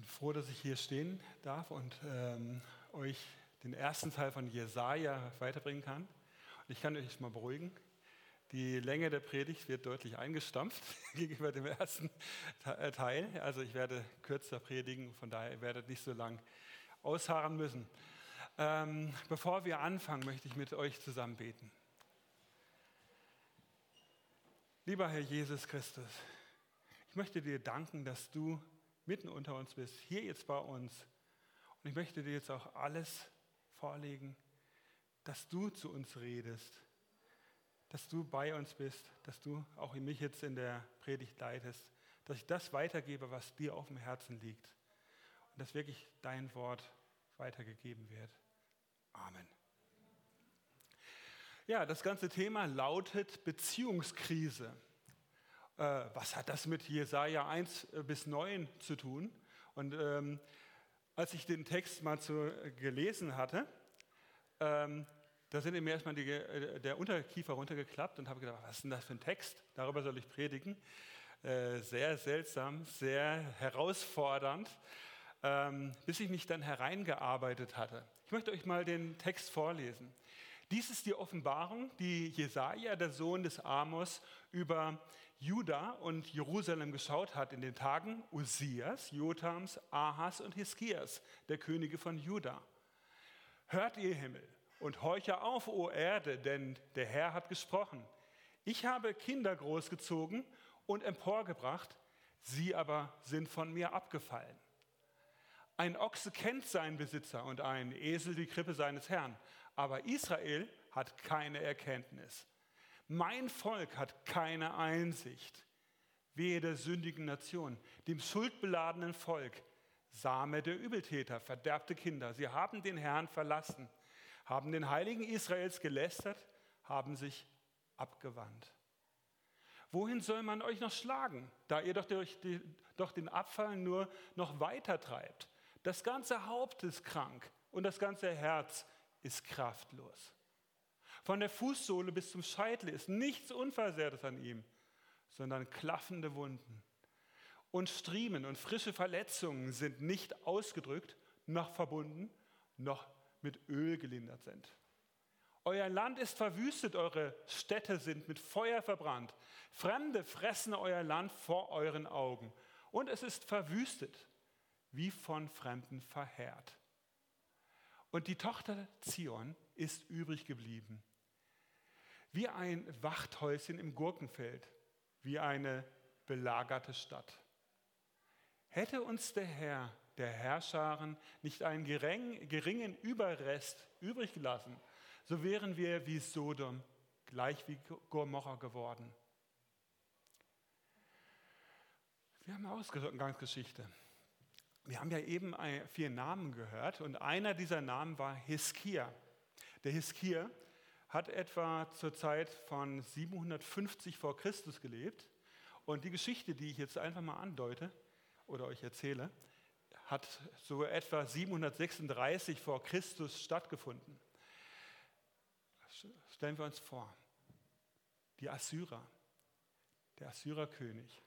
bin froh, dass ich hier stehen darf und ähm, euch den ersten Teil von Jesaja weiterbringen kann. Und ich kann euch mal beruhigen. Die Länge der Predigt wird deutlich eingestampft gegenüber dem ersten äh, Teil. Also ich werde kürzer predigen, von daher werdet nicht so lang ausharren müssen. Ähm, bevor wir anfangen, möchte ich mit euch zusammen beten. Lieber Herr Jesus Christus, ich möchte dir danken, dass du mitten unter uns bist, hier jetzt bei uns. Und ich möchte dir jetzt auch alles vorlegen, dass du zu uns redest, dass du bei uns bist, dass du auch mich jetzt in der Predigt leitest, dass ich das weitergebe, was dir auf dem Herzen liegt und dass wirklich dein Wort weitergegeben wird. Amen. Ja, das ganze Thema lautet Beziehungskrise. Äh, was hat das mit Jesaja 1 äh, bis 9 zu tun? Und ähm, als ich den Text mal zu, äh, gelesen hatte, ähm, da sind mir erstmal die, der Unterkiefer runtergeklappt und habe gedacht, was ist denn das für ein Text? Darüber soll ich predigen. Äh, sehr seltsam, sehr herausfordernd, ähm, bis ich mich dann hereingearbeitet hatte. Ich möchte euch mal den Text vorlesen. Dies ist die Offenbarung, die Jesaja, der Sohn des Amos, über Juda und Jerusalem geschaut hat in den Tagen Uzias, Jotams, Ahas und Hiskias, der Könige von Juda. Hört ihr Himmel und horche auf, o Erde, denn der Herr hat gesprochen. Ich habe Kinder großgezogen und emporgebracht, sie aber sind von mir abgefallen. Ein Ochse kennt seinen Besitzer und ein Esel die Krippe seines Herrn, aber Israel hat keine Erkenntnis. Mein Volk hat keine Einsicht. Wehe der sündigen Nation, dem schuldbeladenen Volk, Same der Übeltäter, verderbte Kinder. Sie haben den Herrn verlassen, haben den Heiligen Israels gelästert, haben sich abgewandt. Wohin soll man euch noch schlagen, da ihr doch, die, doch den Abfall nur noch weiter treibt? Das ganze Haupt ist krank und das ganze Herz ist kraftlos. Von der Fußsohle bis zum Scheitel ist nichts Unversehrtes an ihm, sondern klaffende Wunden. Und Striemen und frische Verletzungen sind nicht ausgedrückt, noch verbunden, noch mit Öl gelindert sind. Euer Land ist verwüstet, eure Städte sind mit Feuer verbrannt. Fremde fressen euer Land vor euren Augen. Und es ist verwüstet wie von Fremden verheert. Und die Tochter Zion ist übrig geblieben, wie ein Wachthäuschen im Gurkenfeld, wie eine belagerte Stadt. Hätte uns der Herr, der Herrscharen, nicht einen geringen Überrest übrig gelassen, so wären wir wie Sodom, gleich wie Gomorra geworden. Wir haben eine Ausgangsgeschichte. Wir haben ja eben vier Namen gehört und einer dieser Namen war Hiskia. Der Hiskia hat etwa zur Zeit von 750 vor Christus gelebt und die Geschichte, die ich jetzt einfach mal andeute oder euch erzähle, hat so etwa 736 vor Christus stattgefunden. Stellen wir uns vor, die Assyrer, der Assyrerkönig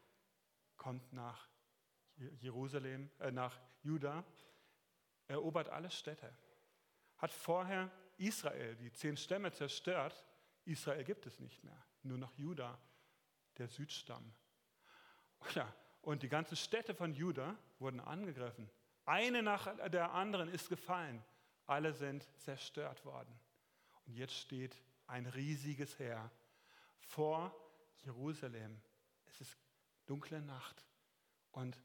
kommt nach Jerusalem, äh, nach Juda, erobert alle Städte, hat vorher Israel, die zehn Stämme zerstört. Israel gibt es nicht mehr, nur noch Juda, der Südstamm. Ja, und die ganzen Städte von Juda wurden angegriffen. Eine nach der anderen ist gefallen. Alle sind zerstört worden. Und jetzt steht ein riesiges Heer vor Jerusalem. Es ist dunkle Nacht und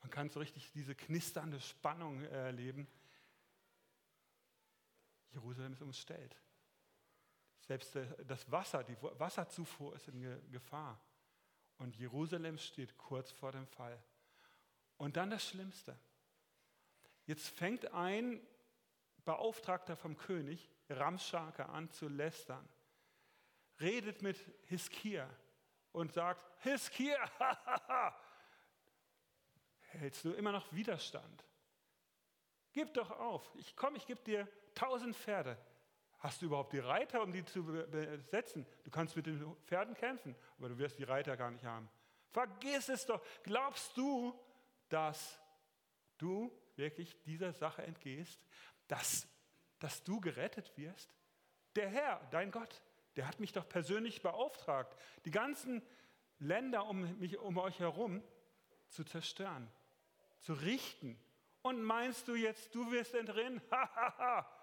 man kann so richtig diese knisternde Spannung erleben. Jerusalem ist umstellt. Selbst das Wasser, die Wasserzufuhr ist in Gefahr. Und Jerusalem steht kurz vor dem Fall. Und dann das Schlimmste. Jetzt fängt ein Beauftragter vom König, Ramschake, an zu lästern. Redet mit Hiskia und sagt, Hiskia, hältst du immer noch Widerstand. Gib doch auf. Ich komme, ich gebe dir tausend Pferde. Hast du überhaupt die Reiter, um die zu besetzen? Du kannst mit den Pferden kämpfen, aber du wirst die Reiter gar nicht haben. Vergiss es doch. Glaubst du, dass du wirklich dieser Sache entgehst, dass, dass du gerettet wirst? Der Herr, dein Gott, der hat mich doch persönlich beauftragt, die ganzen Länder um, mich, um euch herum zu zerstören, zu richten. Und meinst du jetzt, du wirst entrinnen?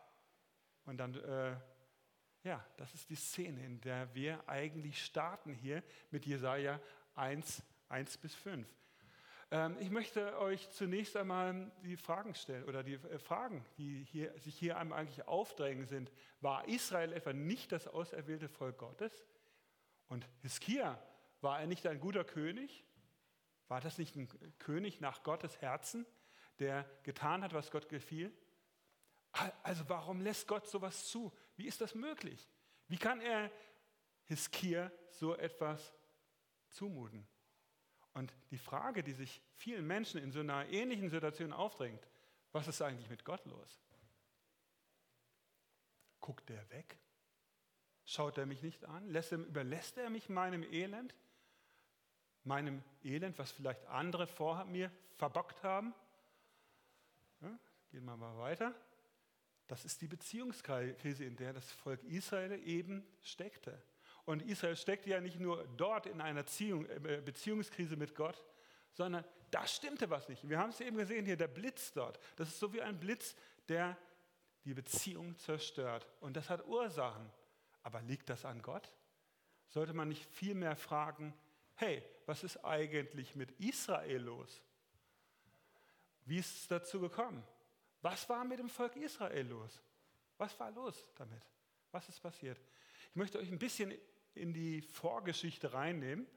Und dann, äh, ja, das ist die Szene, in der wir eigentlich starten hier mit Jesaja 1, 1 bis 5. Ähm, ich möchte euch zunächst einmal die Fragen stellen oder die äh, Fragen, die hier, sich hier einem eigentlich aufdrängen sind. War Israel etwa nicht das auserwählte Volk Gottes? Und Hiskia, war er nicht ein guter König? War das nicht ein König nach Gottes Herzen, der getan hat, was Gott gefiel? Also warum lässt Gott sowas zu? Wie ist das möglich? Wie kann er Hiskia so etwas zumuten? Und die Frage, die sich vielen Menschen in so einer ähnlichen Situation aufdrängt, was ist eigentlich mit Gott los? Guckt er weg? Schaut er mich nicht an? Lässt er, überlässt er mich meinem Elend? Meinem Elend, was vielleicht andere vor mir verbockt haben? Ja, gehen wir mal weiter. Das ist die Beziehungskrise, in der das Volk Israel eben steckte. Und Israel steckt ja nicht nur dort in einer äh, Beziehungskrise mit Gott, sondern da stimmte was nicht. Wir haben es eben gesehen hier, der Blitz dort. Das ist so wie ein Blitz, der die Beziehung zerstört. Und das hat Ursachen. Aber liegt das an Gott? Sollte man nicht vielmehr fragen, hey, was ist eigentlich mit Israel los? Wie ist es dazu gekommen? Was war mit dem Volk Israel los? Was war los damit? Was ist passiert? Ich möchte euch ein bisschen in die Vorgeschichte reinnehmen.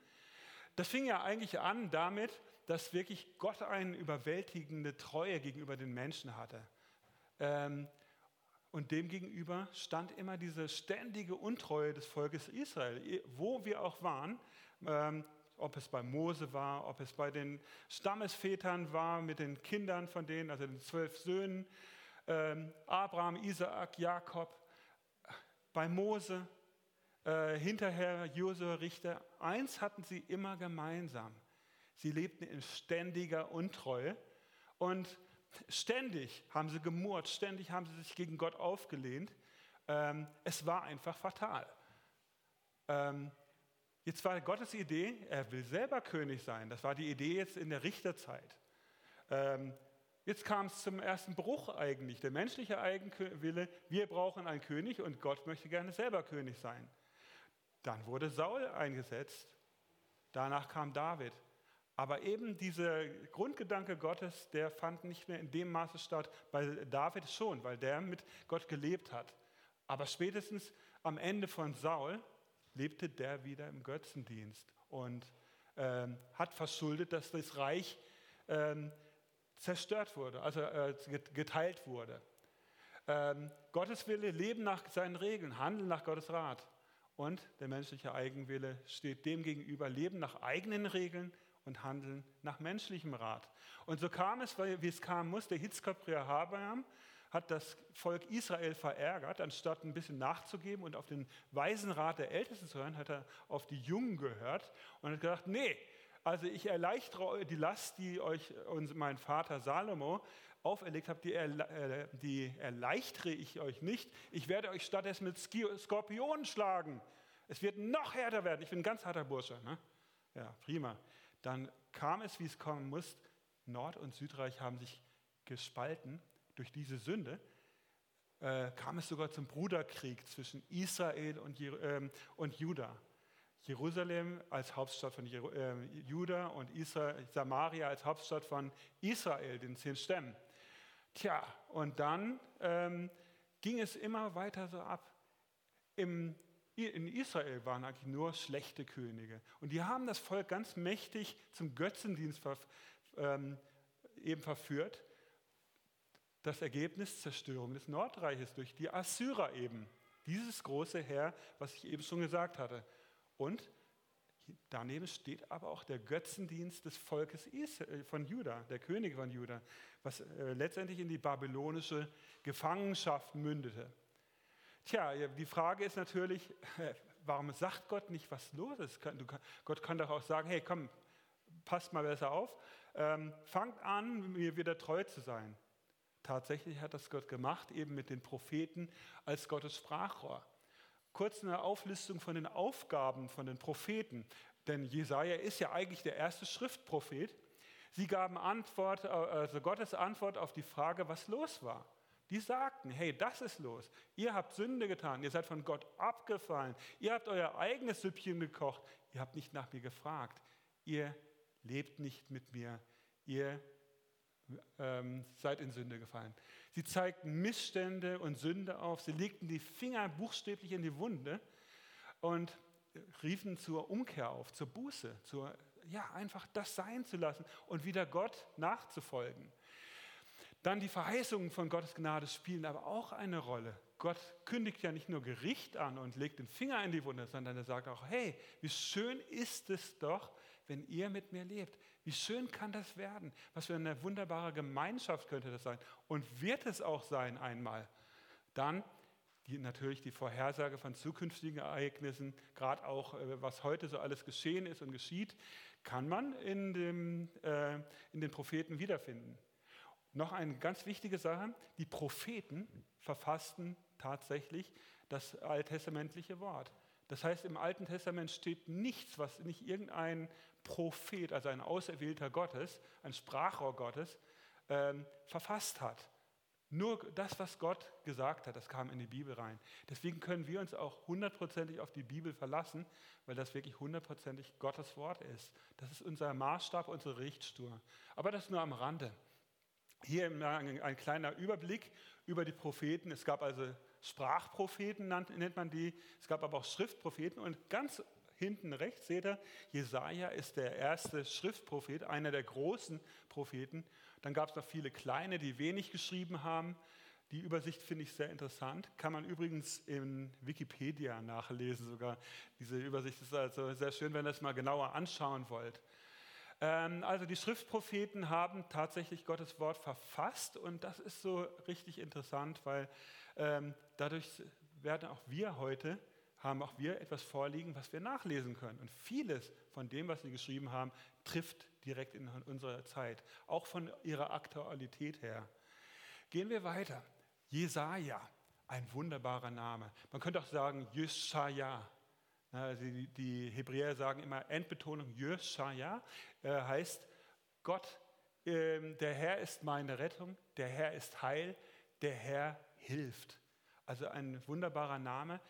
Das fing ja eigentlich an damit, dass wirklich Gott eine überwältigende Treue gegenüber den Menschen hatte. Ähm, und demgegenüber stand immer diese ständige Untreue des Volkes Israel, wo wir auch waren, ähm, ob es bei Mose war, ob es bei den Stammesvätern war, mit den Kindern von denen, also den zwölf Söhnen, ähm, Abraham, Isaak, Jakob, bei Mose, äh, hinterher Josua Richter, eins hatten sie immer gemeinsam. Sie lebten in ständiger Untreue und ständig haben sie gemurrt, ständig haben sie sich gegen Gott aufgelehnt. Ähm, es war einfach fatal. Ähm, jetzt war Gottes Idee, er will selber König sein. Das war die Idee jetzt in der Richterzeit. Ähm, Jetzt kam es zum ersten Bruch eigentlich, der menschliche Eigenwille. Wir brauchen einen König und Gott möchte gerne selber König sein. Dann wurde Saul eingesetzt. Danach kam David. Aber eben dieser Grundgedanke Gottes, der fand nicht mehr in dem Maße statt. Bei David schon, weil der mit Gott gelebt hat. Aber spätestens am Ende von Saul lebte der wieder im Götzendienst und ähm, hat verschuldet, dass das Reich ähm, zerstört wurde, also äh, geteilt wurde. Ähm, Gottes Wille, leben nach seinen Regeln, handeln nach Gottes Rat. Und der menschliche Eigenwille steht dem gegenüber, leben nach eigenen Regeln und handeln nach menschlichem Rat. Und so kam es, wie es kam muss, der Hitzkopf Rehabeam hat das Volk Israel verärgert, anstatt ein bisschen nachzugeben und auf den weisen Rat der Ältesten zu hören, hat er auf die Jungen gehört und hat gesagt, nee, also ich erleichtere die Last, die euch mein Vater Salomo auferlegt die, äh, die erleichtere ich euch nicht. Ich werde euch stattdessen mit Skorpionen schlagen. Es wird noch härter werden. Ich bin ein ganz harter Bursche. Ne? Ja, prima. Dann kam es, wie es kommen muss. Nord- und Südreich haben sich gespalten durch diese Sünde. Äh, kam es sogar zum Bruderkrieg zwischen Israel und, ähm, und Juda. Jerusalem als Hauptstadt von äh, Juda und Israel, Samaria als Hauptstadt von Israel, den zehn Stämmen. Tja, und dann ähm, ging es immer weiter so ab. Im, in Israel waren eigentlich nur schlechte Könige. Und die haben das Volk ganz mächtig zum Götzendienst ver, ähm, eben verführt. Das Ergebnis Zerstörung des Nordreiches durch die Assyrer eben. Dieses große Heer, was ich eben schon gesagt hatte. Und daneben steht aber auch der Götzendienst des Volkes äh, von Juda, der König von Juda, was äh, letztendlich in die babylonische Gefangenschaft mündete. Tja, die Frage ist natürlich, warum sagt Gott nicht, was los ist? Gott kann doch auch sagen, hey, komm, passt mal besser auf. ähm, fangt an, mir wieder treu zu sein. Tatsächlich hat das Gott gemacht, eben mit den Propheten als Gottes Sprachrohr. Kurz eine Auflistung von den Aufgaben von den Propheten, denn Jesaja ist ja eigentlich der erste Schriftprophet. Sie gaben Antwort, also Gottes Antwort auf die Frage, was los war. Die sagten, hey, das ist los. Ihr habt Sünde getan, ihr seid von Gott abgefallen, ihr habt euer eigenes Süppchen gekocht, ihr habt nicht nach mir gefragt, ihr lebt nicht mit mir, ihr ähm, seid in Sünde gefallen. Sie zeigten Missstände und Sünde auf, sie legten die Finger buchstäblich in die Wunde und riefen zur Umkehr auf, zur Buße, zur, ja, einfach das sein zu lassen und wieder Gott nachzufolgen. Dann die Verheißungen von Gottes Gnade spielen aber auch eine Rolle. Gott kündigt ja nicht nur Gericht an und legt den Finger in die Wunde, sondern er sagt auch, hey, wie schön ist es doch, wenn ihr mit mir lebt. Wie schön kann das werden? Was für eine wunderbare Gemeinschaft könnte das sein? Und wird es auch sein einmal? Dann die, natürlich die Vorhersage von zukünftigen Ereignissen, gerade auch äh, was heute so alles geschehen ist und geschieht, kann man in, dem, äh, in den Propheten wiederfinden. Noch eine ganz wichtige Sache, die Propheten verfassten tatsächlich das alttestamentliche Wort. Das heißt, im Alten Testament steht nichts, was nicht irgendein Prophet, also ein Auserwählter Gottes, ein Sprachrohr Gottes, ähm, verfasst hat. Nur das, was Gott gesagt hat, das kam in die Bibel rein. Deswegen können wir uns auch hundertprozentig auf die Bibel verlassen, weil das wirklich hundertprozentig Gottes Wort ist. Das ist unser Maßstab, unsere Richtstuhl. Aber das nur am Rande. Hier ein kleiner Überblick über die Propheten. Es gab also Sprachpropheten, nennt man die. Es gab aber auch Schriftpropheten. Und ganz hinten rechts seht ihr, Jesaja ist der erste Schriftprophet, einer der großen Propheten. Dann gab es noch viele kleine, die wenig geschrieben haben. Die Übersicht finde ich sehr interessant. Kann man übrigens in Wikipedia nachlesen sogar. Diese Übersicht ist also sehr schön, wenn ihr es mal genauer anschauen wollt. Ähm, also die Schriftpropheten haben tatsächlich Gottes Wort verfasst und das ist so richtig interessant, weil dadurch werden auch wir heute, haben auch wir etwas vorliegen, was wir nachlesen können. Und vieles von dem, was sie geschrieben haben, trifft direkt in unsere Zeit, auch von ihrer Aktualität her. Gehen wir weiter. Jesaja, ein wunderbarer Name. Man könnte auch sagen Jesaja. Also die, Hebräer sagen immer Endbetonung Jesaja, äh, heißt Gott, äh, der Herr ist meine Rettung, der Herr ist Heil, der Herr hilft. Also ein wunderbarer Name,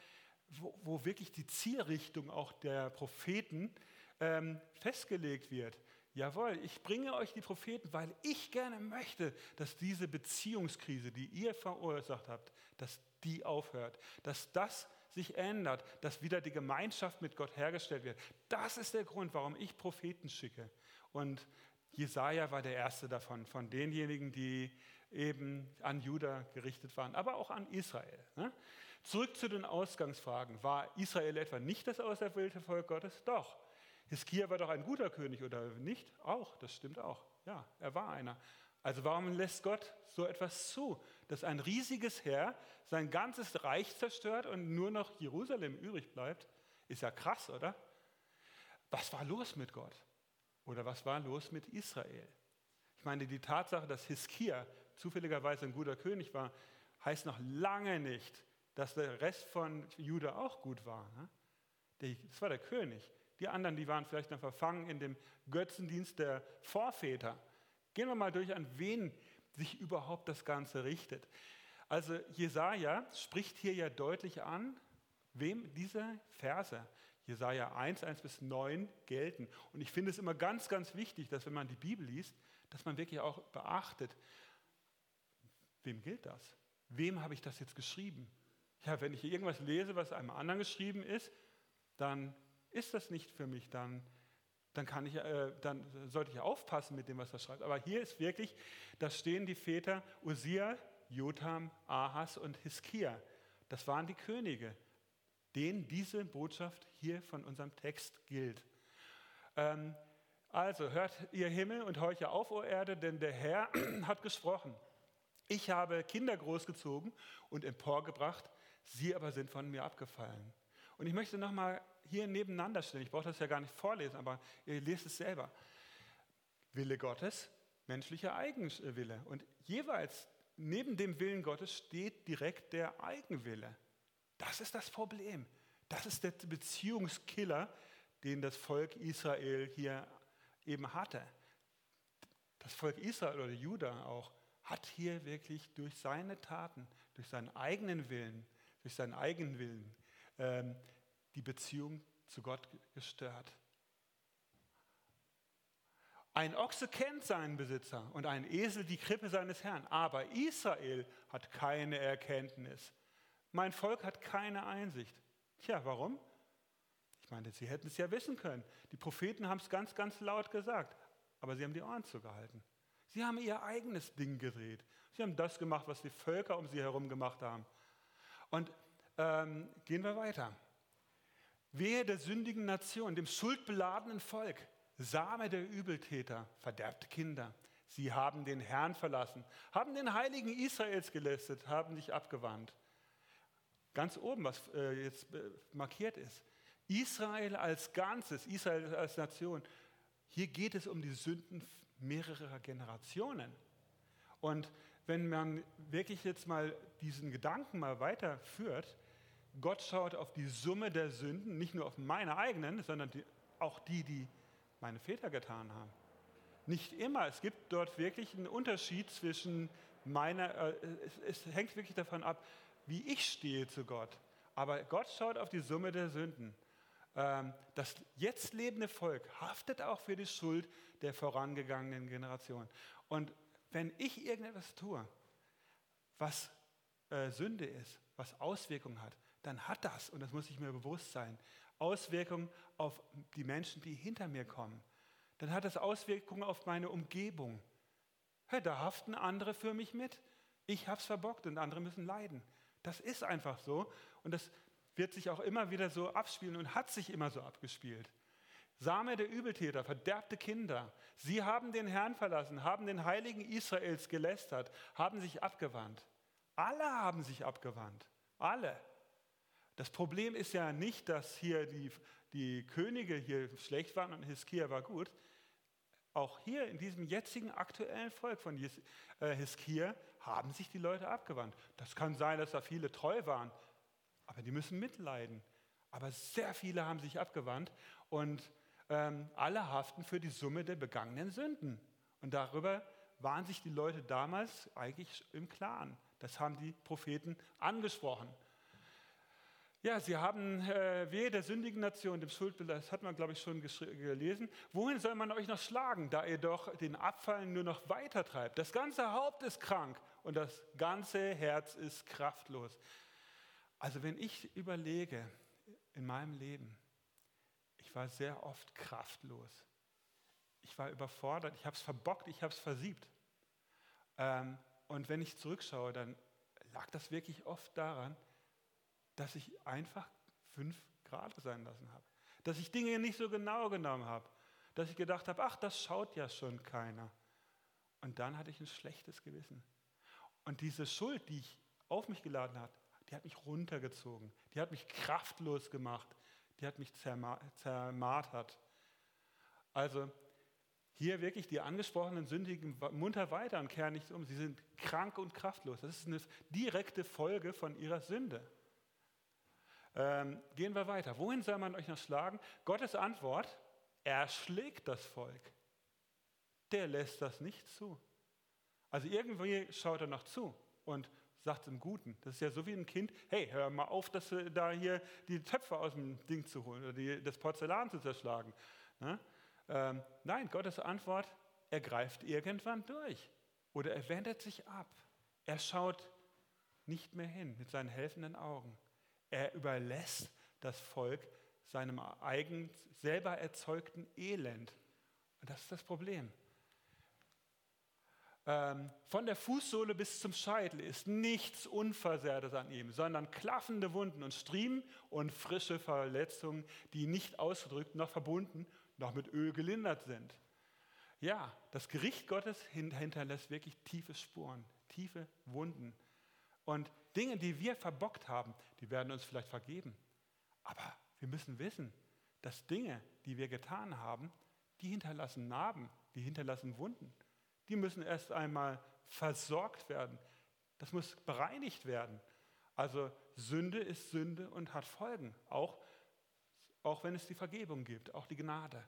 wo, wo wirklich die Zielrichtung auch der Propheten ähm, festgelegt wird. Jawohl, ich bringe euch die Propheten, weil ich gerne möchte, dass diese Beziehungskrise, die ihr verursacht habt, dass die aufhört, dass das sich ändert, dass wieder die Gemeinschaft mit Gott hergestellt wird. Das ist der Grund, warum ich Propheten schicke. Und Jesaja war der erste davon, von denjenigen, die eben an Juda gerichtet waren, aber auch an Israel. Ne? Zurück zu den Ausgangsfragen. War Israel etwa nicht das auserwählte Volk Gottes? Doch. Hiskia war doch ein guter König, oder nicht? Auch, das stimmt auch. Ja, er war einer. Also warum lässt Gott so etwas zu, dass ein riesiges Heer sein ganzes Reich zerstört und nur noch Jerusalem übrig bleibt? Ist ja krass, oder? Was war los mit Gott? Oder was war los mit Israel? Ich meine, die Tatsache, dass Hiskia zufälligerweise ein guter König war, heißt noch lange nicht, dass der Rest von Juda auch gut war. Ne? Das war der König. Die anderen, die waren vielleicht noch verfangen in dem Götzendienst der Vorväter. Gehen wir mal durch, an wen sich überhaupt das Ganze richtet. Also Jesaja spricht hier ja deutlich an, wem diese Verse, Jesaja 1, 1 bis 9, gelten. Und ich finde es immer ganz, ganz wichtig, dass wenn man die Bibel liest, dass man wirklich auch beachtet, wem gilt das? Wem habe ich das jetzt geschrieben? Ja, wenn ich irgendwas lese, was einem anderen geschrieben ist, dann ist das nicht für mich, dann, dann, kann ich, äh, dann sollte ich aufpassen mit dem, was er schreibt. Aber hier ist wirklich, da stehen die Väter Usia, Jotham, Ahas und Hiskia. Das waren die Könige, denen diese Botschaft hier von unserem Text gilt. Ähm, also hört ihr Himmel und horche auf, o Erde, denn der Herr hat gesprochen. Ich habe Kinder großgezogen und emporgebracht, sie aber sind von mir abgefallen. Und ich möchte nochmal hier nebeneinander stellen, ich brauche das ja gar nicht vorlesen, aber ihr lest es selber. Wille Gottes, menschlicher Eigenwille. Und jeweils neben dem Willen Gottes steht direkt der Eigenwille. Das ist das Problem. Das ist der Beziehungskiller, den das Volk Israel hier eben hatte. Das Volk Israel oder Juda auch hat hier wirklich durch seine Taten, durch seinen eigenen Willen, durch seinen eigenen Willen ähm, die Beziehung zu Gott gestört. Ein Ochse kennt seinen Besitzer und ein Esel die Krippe seines Herrn, aber Israel hat keine Erkenntnis. Mein Volk hat keine Einsicht. Tja, warum? Ich meine, sie hätten es ja wissen können. Die Propheten haben es ganz, ganz laut gesagt, aber sie haben die Ohren zugehalten. Sie haben ihr eigenes Ding gedreht. Sie haben das gemacht, was die Völker um sie herum gemacht haben. Und ähm, gehen wir weiter. Wehe der sündigen Nation, dem schuldbeladenen Volk, Same der Übeltäter, verderbte Kinder. Sie haben den Herrn verlassen, haben den Heiligen Israels gelästet, haben sich abgewandt. Ganz oben, was äh, jetzt äh, markiert ist. Israel als Ganzes, Israel als Nation. Hier geht es um die Sünden mehrerer Generationen. Und wenn man wirklich jetzt mal diesen Gedanken mal weiterführt, Gott schaut auf die Summe der Sünden, nicht nur auf meine eigenen, sondern die, auch die, die meine Väter getan haben. Nicht immer. Es gibt dort wirklich einen Unterschied zwischen meiner, äh, es, es hängt wirklich davon ab, wie ich stehe zu Gott. Aber Gott schaut auf die Summe der Sünden. Ähm, das jetzt lebende Volk haftet auch für die Schuld der vorangegangenen Generation. Und wenn ich irgendetwas tue, was äh, Sünde ist, was Auswirkungen hat, dann hat das, und das muss ich mir bewusst sein, Auswirkungen auf die Menschen, die hinter mir kommen. Dann hat das Auswirkungen auf meine Umgebung. Hey, da haften andere für mich mit. Ich habe es verbockt und andere müssen leiden. Das ist einfach so und das wird sich auch immer wieder so abspielen und hat sich immer so abgespielt. Same der Übeltäter, verderbte Kinder, sie haben den Herrn verlassen, haben den Heiligen Israels gelästert, haben sich abgewandt. Alle haben sich abgewandt. Alle. Das Problem ist ja nicht, dass hier die, die Könige hier schlecht waren und Hiskia war gut. Auch hier in diesem jetzigen aktuellen Volk von äh, Hiskia haben sich die Leute abgewandt. Das kann sein, dass da viele treu waren, aber die müssen mitleiden. Aber sehr viele haben sich abgewandt und ähm, alle haften für die Summe der begangenen Sünden. Und darüber waren sich die Leute damals eigentlich im Klaren. Das haben die Propheten angesprochen. Ja, sie haben äh, wehe der sündigen Nation, dem Schuldbild, das hat man, glaube ich, schon gelesen. Wohin soll man euch noch schlagen, da ihr doch den Abfall nur noch weiter treibt? Das ganze Haupt ist krank und das ganze Herz ist kraftlos. Also wenn ich überlege in meinem Leben, ich war sehr oft kraftlos. Ich war überfordert, ich habe es verbockt, ich habe es versiebt. Ähm, und wenn ich zurückschaue, dann lag das wirklich oft daran, dass ich einfach fünf Grad sein lassen habe. Dass ich Dinge nicht so genau genommen habe. Dass ich gedacht habe, ach, das schaut ja schon keiner. Und dann hatte ich ein schlechtes Gewissen. Und diese Schuld, die ich auf mich geladen habe, die hat mich runtergezogen. Die hat mich kraftlos gemacht. Die hat mich zermartert. Also hier wirklich die angesprochenen Sündigen munter weiter und kehren nicht um. Sie sind krank und kraftlos. Das ist eine direkte Folge von ihrer Sünde. Ähm, gehen wir weiter. Wohin soll man euch noch schlagen? Gottes Antwort, er schlägt das Volk. Der lässt das nicht zu. Also irgendwie schaut er noch zu und sagt es im Guten. Das ist ja so wie ein Kind, hey, hör mal auf, dass du da hier die Töpfe aus dem Ding zu holen oder die, das Porzellan zu zerschlagen. Ne? Ähm, nein, Gottes Antwort, er greift irgendwann durch oder er wendet sich ab. Er schaut nicht mehr hin mit seinen helfenden Augen. Er überlässt das Volk seinem eigen, selber erzeugten Elend. Und das ist das Problem. Ähm, von der Fußsohle bis zum Scheitel ist nichts Unversehrtes an ihm, sondern klaffende Wunden und Striemen und frische Verletzungen, die nicht ausgedrückt noch verbunden, noch mit Öl gelindert sind. Ja, das Gericht Gottes hinterlässt wirklich tiefe Spuren, tiefe Wunden. Und Dinge, die wir verbockt haben, die werden uns vielleicht vergeben. Aber wir müssen wissen, dass Dinge, die wir getan haben, die hinterlassen Narben die hinterlassen Wunden. Die müssen erst einmal versorgt werden. Das muss bereinigt werden. Also Sünde ist Sünde und hat Folgen, auch, auch wenn es die Vergebung gibt, auch die Gnade.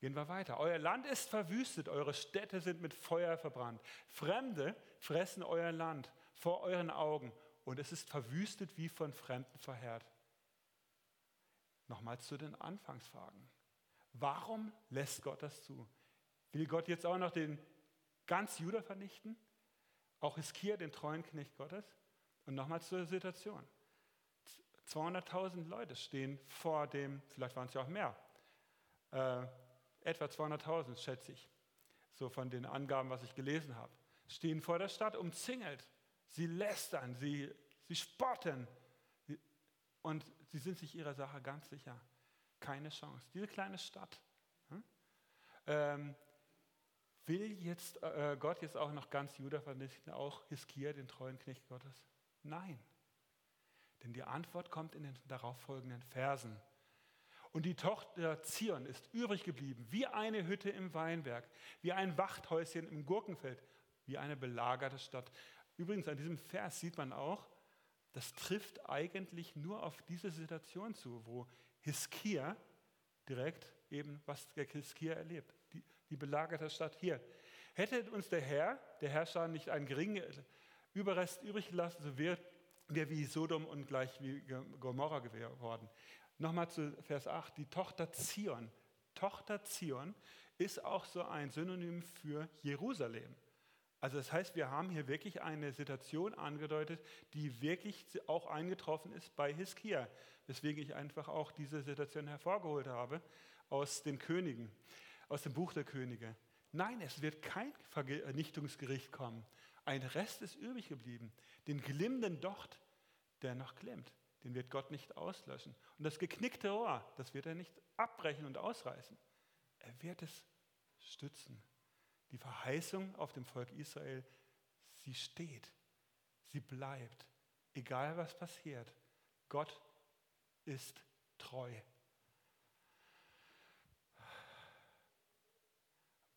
Gehen wir weiter. Euer Land ist verwüstet, eure Städte sind mit Feuer verbrannt. Fremde fressen euer Land vor euren Augen und es ist verwüstet wie von Fremden verheert. Nochmal zu den Anfangsfragen. Warum lässt Gott das zu? Will Gott jetzt auch noch den ganz Juda vernichten? Auch Hiskia, den treuen Knecht Gottes? Und nochmal zur Situation. 200.000 Leute stehen vor dem, vielleicht waren es ja auch mehr, äh, etwa 200.000 schätze ich, so von den Angaben, was ich gelesen habe, stehen vor der Stadt umzingelt. Sie lästern, sie, sie spotten und sie sind sich ihrer Sache ganz sicher. Keine Chance. Diese kleine Stadt hm, ähm, will jetzt äh, Gott jetzt auch noch ganz Juda vernichten, auch Hiskia, den treuen Knecht Gottes? Nein. Denn die Antwort kommt in den darauffolgenden Versen. Und die Tochter Zion ist übrig geblieben, wie eine Hütte im Weinberg, wie ein Wachthäuschen im Gurkenfeld, wie eine belagerte Stadt. Übrigens, an diesem Vers sieht man auch, das trifft eigentlich nur auf diese Situation zu, wo Hiskia direkt eben, was der Hiskia erlebt, die, belagerte Stadt hier. Hätte uns der Herr, der Herrscher, nicht einen geringen Überrest übrig gelassen, so wäre wir wie Sodom und gleich wie Gomorra geworden. Nochmal zu Vers 8, die Tochter Zion. Tochter Zion ist auch so ein Synonym für Jerusalem. Also das heißt, wir haben hier wirklich eine Situation angedeutet, die wirklich auch eingetroffen ist bei Hiskia, weswegen ich einfach auch diese Situation hervorgeholt habe aus den Königen, aus dem Buch der Könige. Nein, es wird kein Vernichtungsgericht kommen. Ein Rest ist übrig geblieben. Den glimmenden Docht, der noch glimmt, den wird Gott nicht auslöschen. Und das geknickte Rohr, das wird er nicht abbrechen und ausreißen. Er wird es stützen. Die Verheißung auf dem Volk Israel, sie steht, sie bleibt, egal was passiert. Gott ist treu.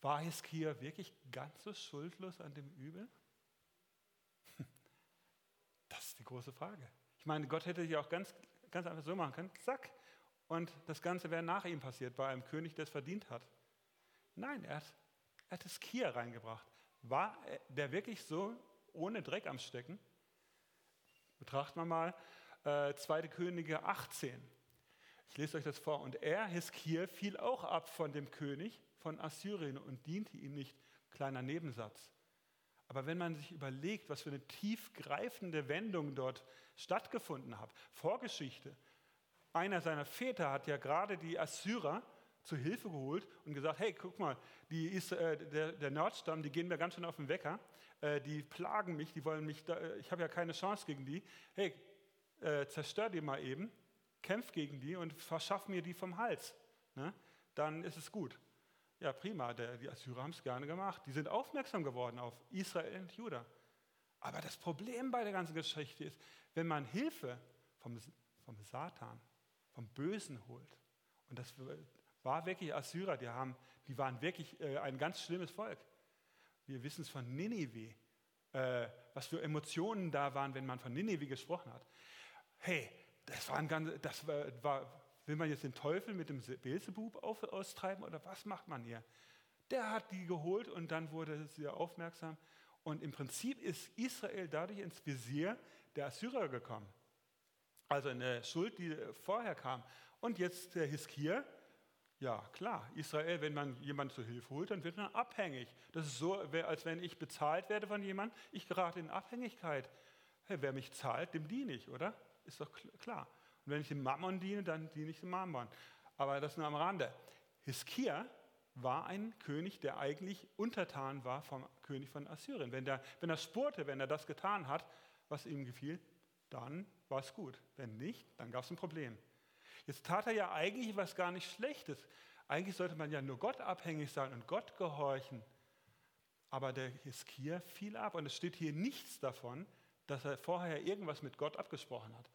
War Hiskia wirklich ganz so schuldlos an dem Übel? Das ist die große Frage. Ich meine, Gott hätte ja auch ganz, ganz einfach so machen können, zack, und das Ganze wäre nach ihm passiert, bei einem König, der es verdient hat. Nein, er hat er hat das Kia reingebracht. War der wirklich so ohne Dreck am Stecken? Betrachten wir mal äh, 2. Könige 18. Ich lese euch das vor. Und er, Hiskia, fiel auch ab von dem König von Assyrien und diente ihm nicht. Kleiner Nebensatz. Aber wenn man sich überlegt, was für eine tiefgreifende Wendung dort stattgefunden hat, Vorgeschichte. Einer seiner Väter hat ja gerade die Assyrer zu Hilfe geholt und gesagt, hey, guck mal, ist, äh, der, der, Nordstamm, die gehen mir ganz schön auf den Wecker, äh, die plagen mich, die wollen mich, da, äh, ich habe ja keine Chance gegen die. Hey, äh, zerstör die mal eben, kämpf gegen die und verschaff mir die vom Hals. Ne? Dann ist es gut. Ja, prima, der, die Assyrer haben es gerne gemacht. Die sind aufmerksam geworden auf Israel und Juda. Aber das Problem bei der ganzen Geschichte ist, wenn man Hilfe vom, vom Satan, vom Bösen holt, und das war wirklich Assyrer, die, haben, die waren wirklich äh, ein ganz schlimmes Volk. Wir wissen es von Ninive, äh, was für Emotionen da waren, wenn man von Ninive gesprochen hat. Hey, das war ganz, das war, war will man jetzt den Teufel mit dem Beelzebub austreiben oder was macht man hier? Der hat die geholt und dann wurde sie aufmerksam. Und im Prinzip ist Israel dadurch ins Visier der Assyrer gekommen. Also eine Schuld, die vorher kam. Und jetzt der Hiskia, ja, klar. Israel, wenn man jemanden zur Hilfe holt, dann wird man abhängig. Das ist so, als wenn ich bezahlt werde von jemandem, ich gerate in Abhängigkeit. Hey, wer mich zahlt, dem diene ich, oder? Ist doch klar. Und wenn ich dem Mammon diene, dann diene ich dem Mammon. Aber das nur am Rande. Hiskia war ein König, der eigentlich untertan war vom König von Assyrien. Wenn, der, wenn er spurte, wenn er das getan hat, was ihm gefiel, dann war es gut. Wenn nicht, dann gab es ein Problem. Jetzt tat er ja eigentlich was gar nicht Schlechtes. Eigentlich sollte man ja nur Gott abhängig sein und Gott gehorchen. Aber der Hiskia fiel ab und es steht hier nichts davon, dass er vorher irgendwas mit Gott abgesprochen hat.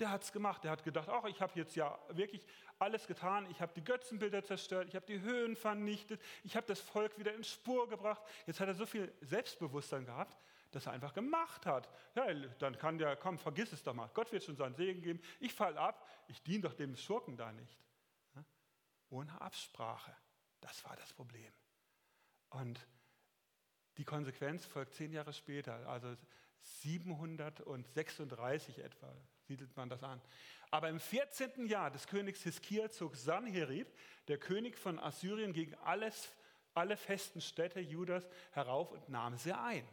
Der hat es gemacht. Der hat gedacht, ach, ich habe jetzt ja wirklich alles getan. Ich habe die Götzenbilder zerstört, ich habe die Höhen vernichtet, ich habe das Volk wieder in Spur gebracht. Jetzt hat er so viel Selbstbewusstsein gehabt, dass er einfach gemacht hat. Ja, dann kann der, komm, vergiss es doch mal. Gott wird schon seinen Segen geben. Ich fall ab, ich diene doch dem Schurken da nicht. Ohne Absprache. Das war das Problem. Und die Konsequenz folgt zehn Jahre später, also 736 etwa, siedelt man das an. Aber im 14. Jahr des Königs Hiskia zog Sanherib, der König von Assyrien, gegen alles, alle festen Städte Judas herauf und nahm sie ein.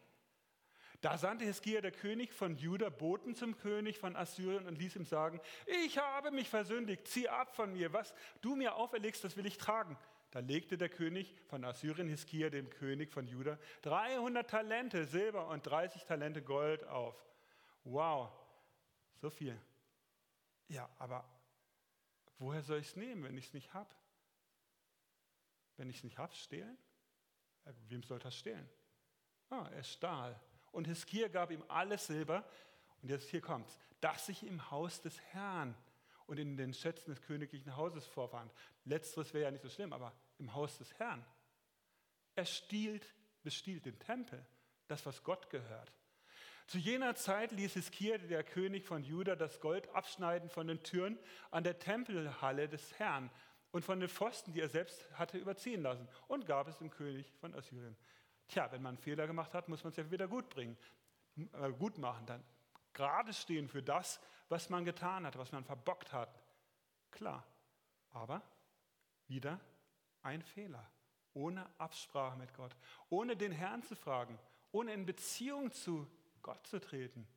Da sandte Hiskia, der König von Juda, Boten zum König von Assyrien und ließ ihm sagen, ich habe mich versündigt, zieh ab von mir, was du mir auferlegst, das will ich tragen. Da legte der König von Assyrien Hiskia dem König von Juda 300 Talente Silber und 30 Talente Gold auf. Wow, so viel. Ja, aber woher soll ich es nehmen, wenn ich es nicht habe? Wenn ich es nicht habe, stehlen? Wem soll das stehlen? Ah, er stahl. Und Hiskia gab ihm alles Silber, und jetzt hier kommt's, das sich im Haus des Herrn und in den Schätzen des königlichen Hauses vorfand. Letzteres wäre ja nicht so schlimm, aber im Haus des Herrn. Er stiehlt, bestiehlt den Tempel, das, was Gott gehört. Zu jener Zeit ließ Hiskia, der König von Juda, das Gold abschneiden von den Türen an der Tempelhalle des Herrn und von den Pfosten, die er selbst hatte überziehen lassen, und gab es dem König von Assyrien. Tja, wenn man einen Fehler gemacht hat, muss man es ja wieder gut bringen, äh, gut machen, dann gerade stehen für das, was man getan hat, was man verbockt hat. Klar, aber wieder ein Fehler, ohne Absprache mit Gott, ohne den Herrn zu fragen, ohne in Beziehung zu Gott zu treten.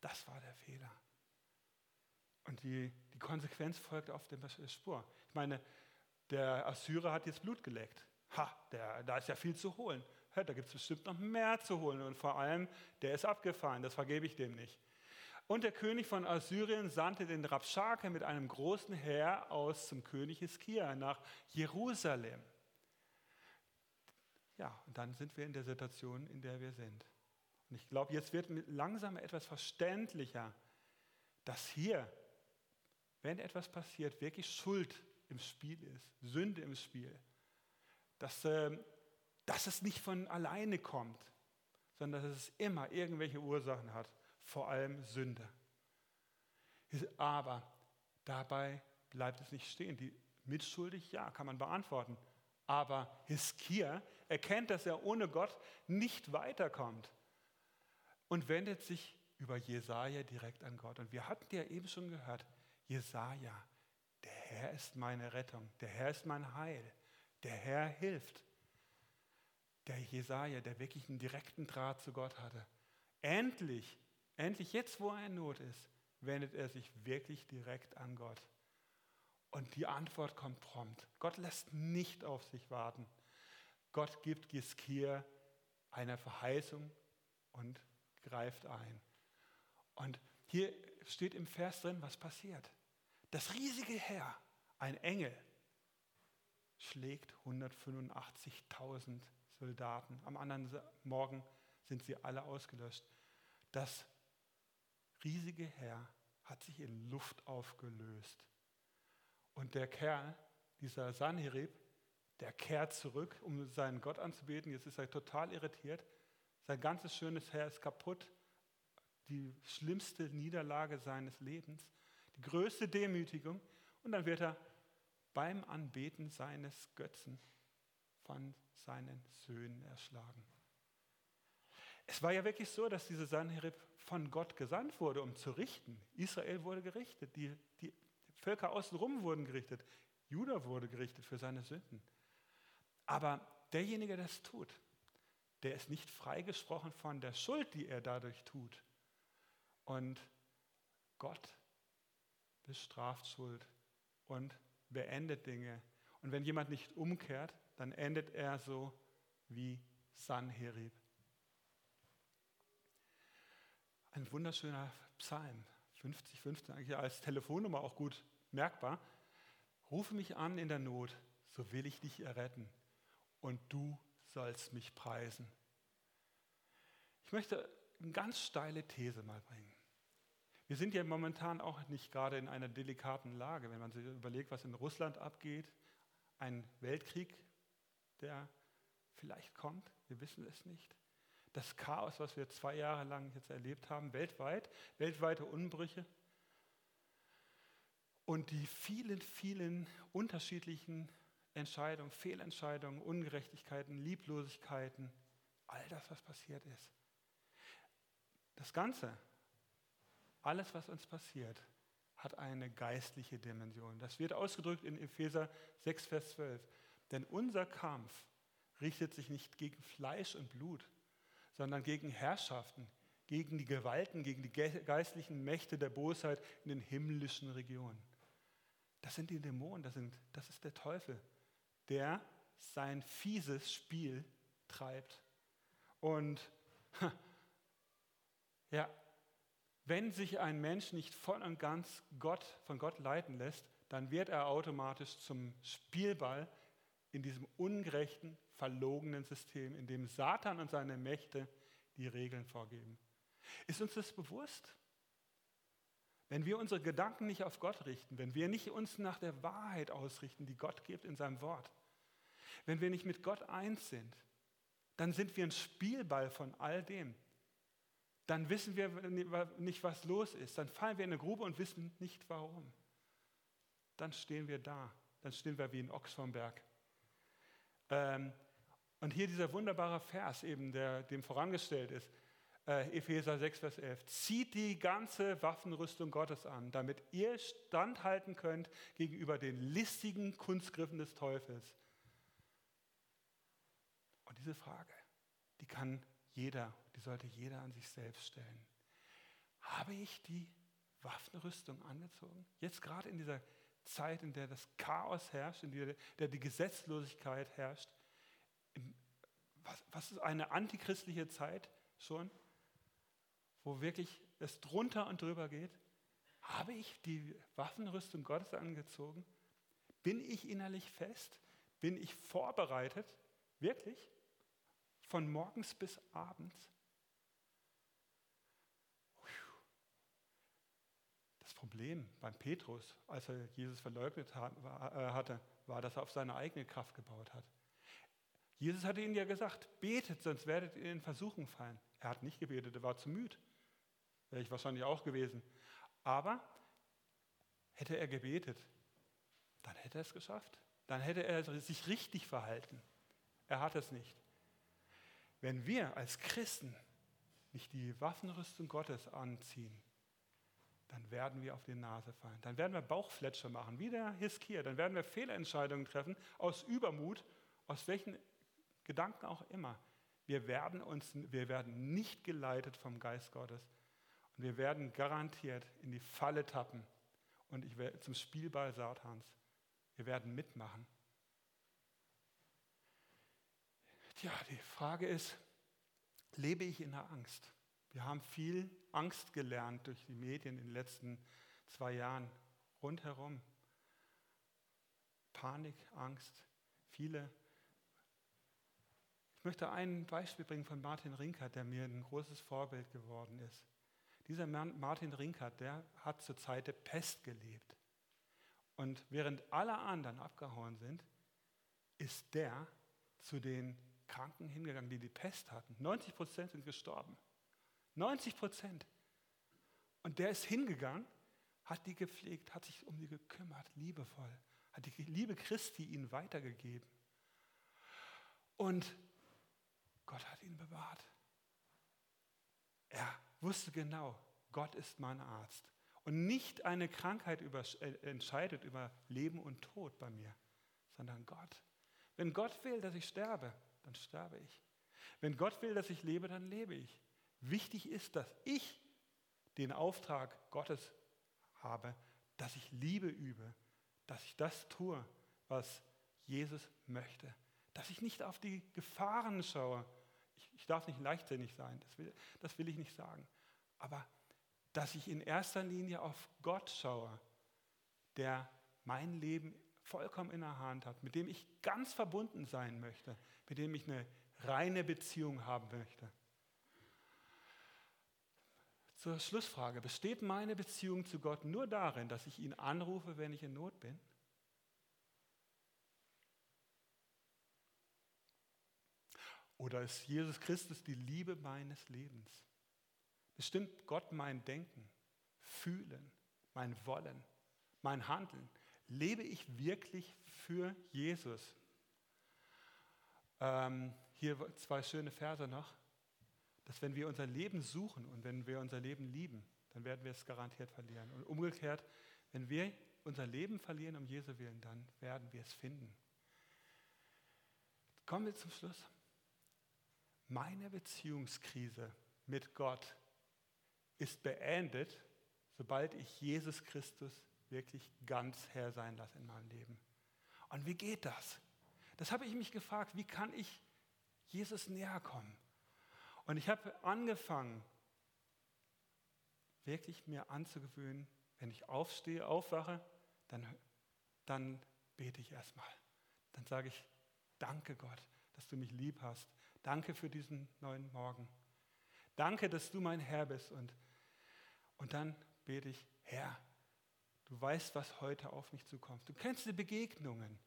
Das war der Fehler. Und die, die Konsequenz folgt auf der Spur. Ich meine, der Assyrer hat jetzt Blut geleckt. Ha, der, da ist ja viel zu holen. da gibt es bestimmt noch mehr zu holen. Und vor allem, der ist abgefahren, das vergebe ich dem nicht. Und der König von Assyrien sandte den Rabschake mit einem großen Heer aus zum König Hiskia nach Jerusalem. Ja, und dann sind wir in der Situation, in der wir sind. Und ich glaube, jetzt wird langsam etwas verständlicher, dass hier, wenn etwas passiert, wirklich Schuld im Spiel ist, Sünde im Spiel. Dass, äh, dass es nicht von alleine kommt, sondern dass es immer irgendwelche Ursachen hat vor allem Sünde. Aber dabei bleibt es nicht stehen. Die mitschuldig, ja, kann man beantworten. Aber Hiskia erkennt, dass er ohne Gott nicht weiterkommt und wendet sich über Jesaja direkt an Gott. Und wir hatten ja eben schon gehört, Jesaja, der Herr ist meine Rettung, der Herr ist mein Heil, der Herr hilft. Der Jesaja, der wirklich einen direkten Draht zu Gott hatte. Endlich Endlich jetzt, wo er in Not ist, wendet er sich wirklich direkt an Gott. Und die Antwort kommt prompt. Gott lässt nicht auf sich warten. Gott gibt Giskir eine Verheißung und greift ein. Und hier steht im Vers drin, was passiert. Das riesige Heer, ein Engel, schlägt 185.000 Soldaten. Am anderen Morgen sind sie alle ausgelöscht. Das riesige Heer hat sich in Luft aufgelöst. Und der Kerl, dieser Sanherib, der kehrt zurück, um seinen Gott anzubeten. Jetzt ist er total irritiert. Sein ganzes schönes Heer ist kaputt. Die schlimmste Niederlage seines Lebens, die größte Demütigung. Und dann wird er beim Anbeten seines Götzen von seinen Söhnen erschlagen. Es war ja wirklich so, dass dieser Sanherib von Gott gesandt wurde, um zu richten. Israel wurde gerichtet, die, die Völker außenrum wurden gerichtet, Juda wurde gerichtet für seine Sünden. Aber derjenige, der es tut, der ist nicht freigesprochen von der Schuld, die er dadurch tut. Und Gott bestraft Schuld und beendet Dinge. Und wenn jemand nicht umkehrt, dann endet er so wie Sanherib. Ein wunderschöner Psalm, 50, 15, eigentlich als Telefonnummer auch gut merkbar. Rufe mich an in der Not, so will ich dich erretten und du sollst mich preisen. Ich möchte eine ganz steile These mal bringen. Wir sind ja momentan auch nicht gerade in einer delikaten Lage, wenn man sich überlegt, was in Russland abgeht. Ein Weltkrieg, der vielleicht kommt, wir wissen es nicht. Das Chaos, was wir zwei Jahre lang jetzt erlebt haben, weltweit, weltweite Unbrüche und die vielen, vielen unterschiedlichen Entscheidungen, Fehlentscheidungen, Ungerechtigkeiten, Lieblosigkeiten, all das, was passiert ist. Das Ganze, alles, was uns passiert, hat eine geistliche Dimension. Das wird ausgedrückt in Epheser 6, Vers 12. Denn unser Kampf richtet sich nicht gegen Fleisch und Blut, sondern gegen Herrschaften, gegen die Gewalten, gegen die geistlichen Mächte der Bosheit in den himmlischen Regionen. Das sind die Dämonen, das, sind, das ist der Teufel, der sein fieses Spiel treibt. Und ja, wenn sich ein Mensch nicht voll und ganz Gott, von Gott leiten lässt, dann wird er automatisch zum Spielball in diesem ungerechten, verlogenen System, in dem Satan und seine Mächte die Regeln vorgeben. Ist uns das bewusst? Wenn wir unsere Gedanken nicht auf Gott richten, wenn wir nicht uns nach der Wahrheit ausrichten, die Gott gibt in seinem Wort, wenn wir nicht mit Gott eins sind, dann sind wir ein Spielball von all dem. Dann wissen wir nicht, was los ist. Dann fallen wir in eine Grube und wissen nicht warum. Dann stehen wir da. Dann stehen wir wie ein Ochs vom Berg. Ähm, und hier dieser wunderbare Vers, eben, der dem vorangestellt ist, äh, Epheser 6, Vers 11. Zieht die ganze Waffenrüstung Gottes an, damit ihr standhalten könnt gegenüber den listigen Kunstgriffen des Teufels. Und diese Frage, die kann jeder, die sollte jeder an sich selbst stellen. Habe ich die Waffenrüstung angezogen? Jetzt gerade in dieser Zeit, in der das Chaos herrscht, in der, die Gesetzlosigkeit herrscht. Was, was ist eine antichristliche Zeit schon? Wo wirklich es drunter und drüber geht? Habe ich die Waffenrüstung Gottes angezogen? Bin ich innerlich fest? Bin ich vorbereitet? Wirklich? Von morgens bis abends? Das Problem beim Petrus, als er Jesus verleugnet äh, hatte, war, dass er auf seine eigene Kraft gebaut hat. Jesus hatte ihnen ja gesagt, betet, sonst werdet ihr in Versuchung fallen. Er hat nicht gebetet, er war zu müde. Wäre ich wahrscheinlich auch gewesen. Aber hätte er gebetet, dann hätte er es geschafft. Dann hätte er sich richtig verhalten. Er hat es nicht. Wenn wir als Christen nicht die Waffenrüstung Gottes anziehen, dann werden wir auf die Nase fallen. Dann werden wir Bauchfletsche machen, wie der Hiskia. Dann werden wir Fehlentscheidungen treffen aus Übermut, aus welchen Gedanken auch immer. Wir werden, uns, wir werden nicht geleitet vom Geist Gottes, und wir werden garantiert in die Falle tappen und ich werde zum Spielball Satans. Wir werden mitmachen. Tja, die Frage ist, lebe ich in der Angst? Wir haben viel Angst gelernt durch die Medien in den letzten zwei Jahren rundherum. Panik, Angst, viele. Ich möchte ein Beispiel bringen von Martin Rinkert, der mir ein großes Vorbild geworden ist. Dieser Martin Rinkert, der hat zur Zeit der Pest gelebt. Und während alle anderen abgehauen sind, ist der zu den Kranken hingegangen, die die Pest hatten. 90 Prozent sind gestorben. 90 Prozent. Und der ist hingegangen, hat die gepflegt, hat sich um die gekümmert, liebevoll, hat die Liebe Christi ihnen weitergegeben. Und Gott hat ihn bewahrt. Er wusste genau, Gott ist mein Arzt. Und nicht eine Krankheit über, äh, entscheidet über Leben und Tod bei mir, sondern Gott. Wenn Gott will, dass ich sterbe, dann sterbe ich. Wenn Gott will, dass ich lebe, dann lebe ich. Wichtig ist, dass ich den Auftrag Gottes habe, dass ich Liebe übe, dass ich das tue, was Jesus möchte. Dass ich nicht auf die Gefahren schaue, ich darf nicht leichtsinnig sein, das will, das will ich nicht sagen. Aber dass ich in erster Linie auf Gott schaue, der mein Leben vollkommen in der Hand hat, mit dem ich ganz verbunden sein möchte, mit dem ich eine reine Beziehung haben möchte. Zur Schlussfrage, besteht meine Beziehung zu Gott nur darin, dass ich ihn anrufe, wenn ich in Not bin? Oder ist Jesus Christus die Liebe meines Lebens? Bestimmt Gott mein Denken, Fühlen, mein Wollen, mein Handeln? Lebe ich wirklich für Jesus? Ähm, hier zwei schöne Verse noch dass wenn wir unser Leben suchen und wenn wir unser Leben lieben, dann werden wir es garantiert verlieren. Und umgekehrt, wenn wir unser Leben verlieren um Jesu Willen, dann werden wir es finden. Kommen wir zum Schluss. Meine Beziehungskrise mit Gott ist beendet, sobald ich Jesus Christus wirklich ganz Herr sein lasse in meinem Leben. Und wie geht das? Das habe ich mich gefragt. Wie kann ich Jesus näher kommen? Und ich habe angefangen, wirklich mir anzugewöhnen, wenn ich aufstehe, aufwache, dann, dann bete ich erstmal. Dann sage ich, danke Gott, dass du mich lieb hast. Danke für diesen neuen Morgen. Danke, dass du mein Herr bist. Und, und dann bete ich, Herr, du weißt, was heute auf mich zukommt. Du kennst die Begegnungen.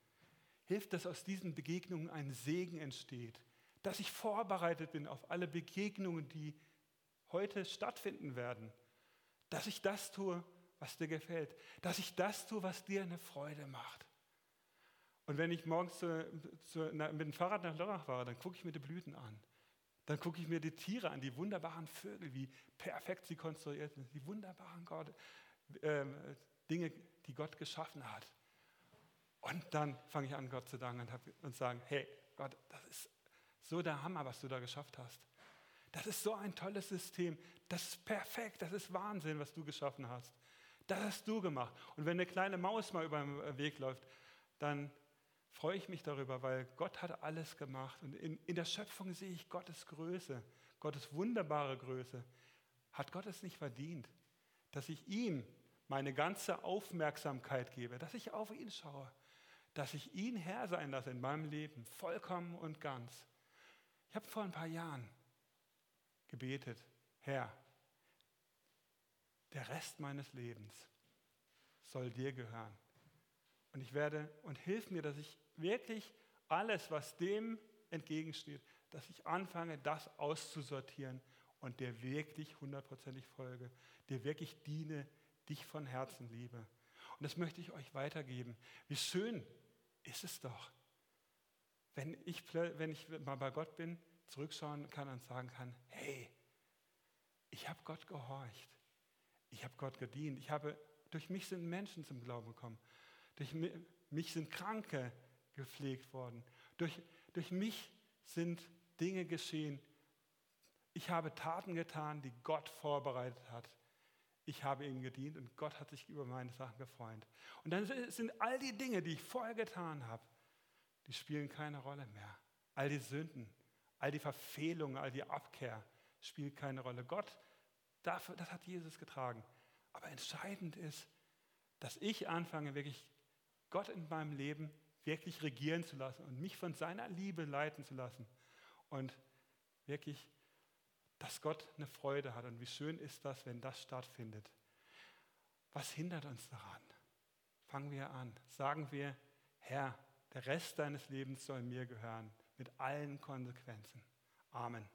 Hilft, dass aus diesen Begegnungen ein Segen entsteht dass ich vorbereitet bin auf alle Begegnungen, die heute stattfinden werden, dass ich das tue, was dir gefällt, dass ich das tue, was dir eine Freude macht. Und wenn ich morgens zu, zu, na, mit dem Fahrrad nach Lörrach fahre, dann gucke ich mir die Blüten an. Dann gucke ich mir die Tiere an, die wunderbaren Vögel, wie perfekt sie konstruiert sind, die wunderbaren Gott, äh, Dinge, die Gott geschaffen hat. Und dann fange ich an, Gott zu danken und, und sagen, hey, Gott, das ist so der Hammer, was du da geschafft hast. Das ist so ein tolles System. Das ist perfekt. Das ist Wahnsinn, was du geschaffen hast. Das hast du gemacht. Und wenn eine kleine Maus mal über den Weg läuft, dann freue ich mich darüber, weil Gott hat alles gemacht. Und in, in der Schöpfung sehe ich Gottes Größe, Gottes wunderbare Größe. Hat Gott es nicht verdient, dass ich ihm meine ganze Aufmerksamkeit gebe, dass ich auf ihn schaue, dass ich ihn Herr sein lasse in meinem Leben, vollkommen und ganz. Ich habe vor ein paar Jahren gebetet, Herr, der Rest meines Lebens soll dir gehören. Und ich werde, und hilf mir, dass ich wirklich alles, was dem entgegensteht, dass ich anfange, das auszusortieren und dir wirklich hundertprozentig folge, dir wirklich diene, dich von Herzen liebe. Und das möchte ich euch weitergeben. Wie schön ist es doch, wenn ich, wenn ich mal bei Gott bin, zurückschauen kann und sagen kann, hey, ich habe Gott gehorcht. Ich habe Gott gedient. Ich habe, durch mich sind Menschen zum Glauben gekommen. Durch mich sind Kranke gepflegt worden. Durch, durch mich sind Dinge geschehen. Ich habe Taten getan, die Gott vorbereitet hat. Ich habe ihm gedient und Gott hat sich über meine Sachen gefreut. Und dann sind all die Dinge, die ich vorher getan habe, die spielen keine Rolle mehr. All die Sünden, all die Verfehlungen, all die Abkehr spielt keine Rolle. Gott, dafür, das hat Jesus getragen. Aber entscheidend ist, dass ich anfange, wirklich Gott in meinem Leben wirklich regieren zu lassen und mich von seiner Liebe leiten zu lassen. Und wirklich, dass Gott eine Freude hat. Und wie schön ist das, wenn das stattfindet. Was hindert uns daran? Fangen wir an. Sagen wir, Herr, der Rest deines Lebens soll mir gehören, mit allen Konsequenzen. Amen.